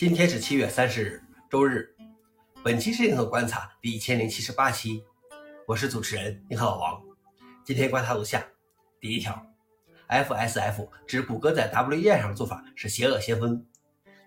今天是七月三十日，周日。本期是银河观察第一千零七十八期，我是主持人银河老王。今天观察如下：第一条，FSF 指谷歌在 WEI 上的做法是邪恶先锋。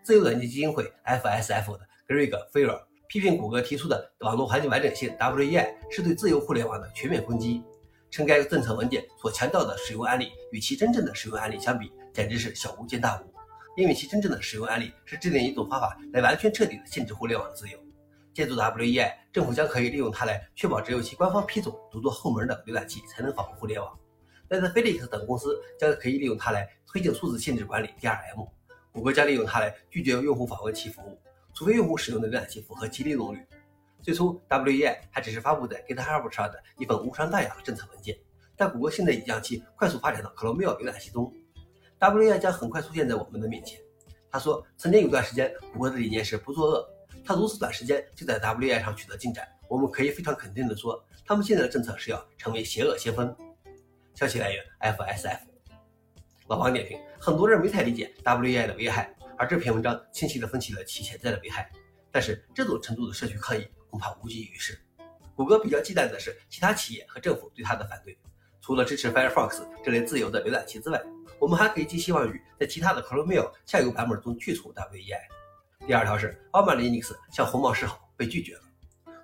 自由软件基金会 FSF 的 Greg f e r r 批评谷歌提出的网络环境完整性 WEI 是对自由互联网的全面攻击，称该政策文件所强调的使用案例与其真正的使用案例相比，简直是小巫见大巫。因为其真正的使用案例是制定一种方法来完全彻底的限制互联网自由。借助 WEI，政府将可以利用它来确保只有其官方批准、独做后门的浏览器才能访问互联网。但是 Felix 等公司将可以利用它来推进数字限制管理 DRM。谷歌将利用它来拒绝用户访问其服务，除非用户使用的浏览器符合其利用率。最初，WEI 还只是发布在 GitHub 上的一份无伤大雅的政策文件，但谷歌现在已将其快速发展到 Chrome 浏览器中。WEI 将很快出现在我们的面前。他说，曾经有段时间，谷歌的理念是不作恶。他如此短时间就在 WEI 上取得进展，我们可以非常肯定地说，他们现在的政策是要成为邪恶先锋。消息来源：FSF。老王点评：很多人没太理解 WEI 的危害，而这篇文章清晰地分析了其潜在的危害。但是这种程度的社区抗议恐怕无济于事。谷歌比较忌惮的是其他企业和政府对它的反对。除了支持 Firefox 这类自由的浏览器之外，我们还可以寄希望于在其他的 Chrome 下游版本中去除 WEI。第二条是 Alma Linux 向红帽示好被拒绝了。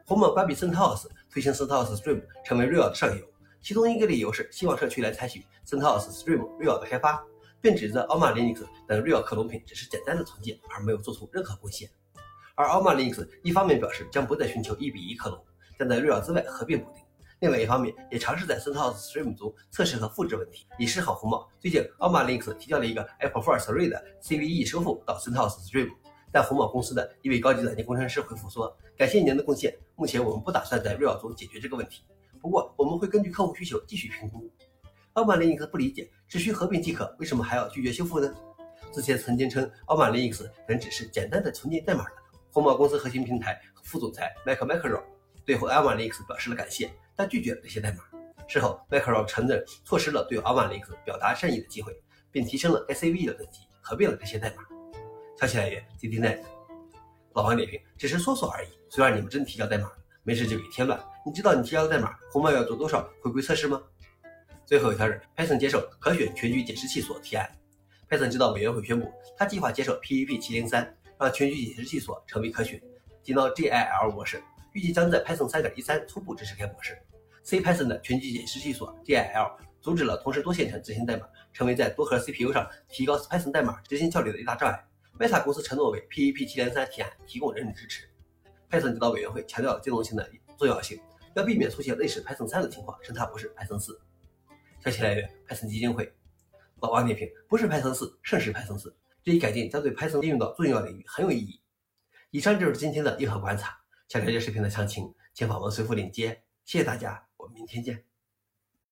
红帽关闭 CentOS，推行 CentOS Stream 成为 Real 的上游，其中一个理由是希望社区来采取 CentOS Stream Real 的开发，并指责 Alma Linux 等 Real 克隆品只是简单的重建，而没有做出任何贡献。而 Alma Linux 一方面表示将不再寻求一比一克隆，但在 Real 之外合并补丁。另外一方面，也尝试在 CentOS Stream 中测试和复制问题，以示好红帽。最近，Alma Linux 提交了一个 Apple First Read 的 CVE 收复到 CentOS Stream，但红帽公司的一位高级软件工程师回复说：“感谢您的贡献，目前我们不打算在 Real 中解决这个问题，不过我们会根据客户需求继续评估。”Alma Linux 不理解，只需合并即可，为什么还要拒绝修复呢？之前曾经称 Alma Linux 仍只是简单的重建代码的红帽公司核心平台副总裁 Mike Macro 对 Alma Linux 表示了感谢。但拒绝了这些代码。事后，Micro 承认错失了对 Alma Linux 表达善意的机会，并提升了 SAV 的等级，合并了这些代码。消息来源：DDNet。老王点评：只是说说而已。虽然你们真提交代码，没事就给添乱。你知道你提交的代码红帽要做多少回归测试吗？最后一条是 Python 接受可选全局解释器所提案。Python 指导委员会宣布，他计划接受 PEP 703，让全局解释器所成为可选，进到 GIL 模式。预计将在 Python 3.13初步支持该模式。C Python 的全局解释器所 DIL 阻止了同时多线程执行代码，成为在多核 CPU 上提高 Python 代码执行效率的一大障碍。Meta 公司承诺为 PEP 703提案提供人力支持。Python 指导委员会强调了兼容性的重要性，要避免出现类似 Python 3的情况，称它不是 Python 4。消息来源：Python 基金会。老王点评：不是 Python 4，胜是 Python 4。这一改进将对 Python 应用到重要领域很有意义。以上就是今天的硬核观察。想了解视频的详情，请访问随附链接。谢谢大家，明天见。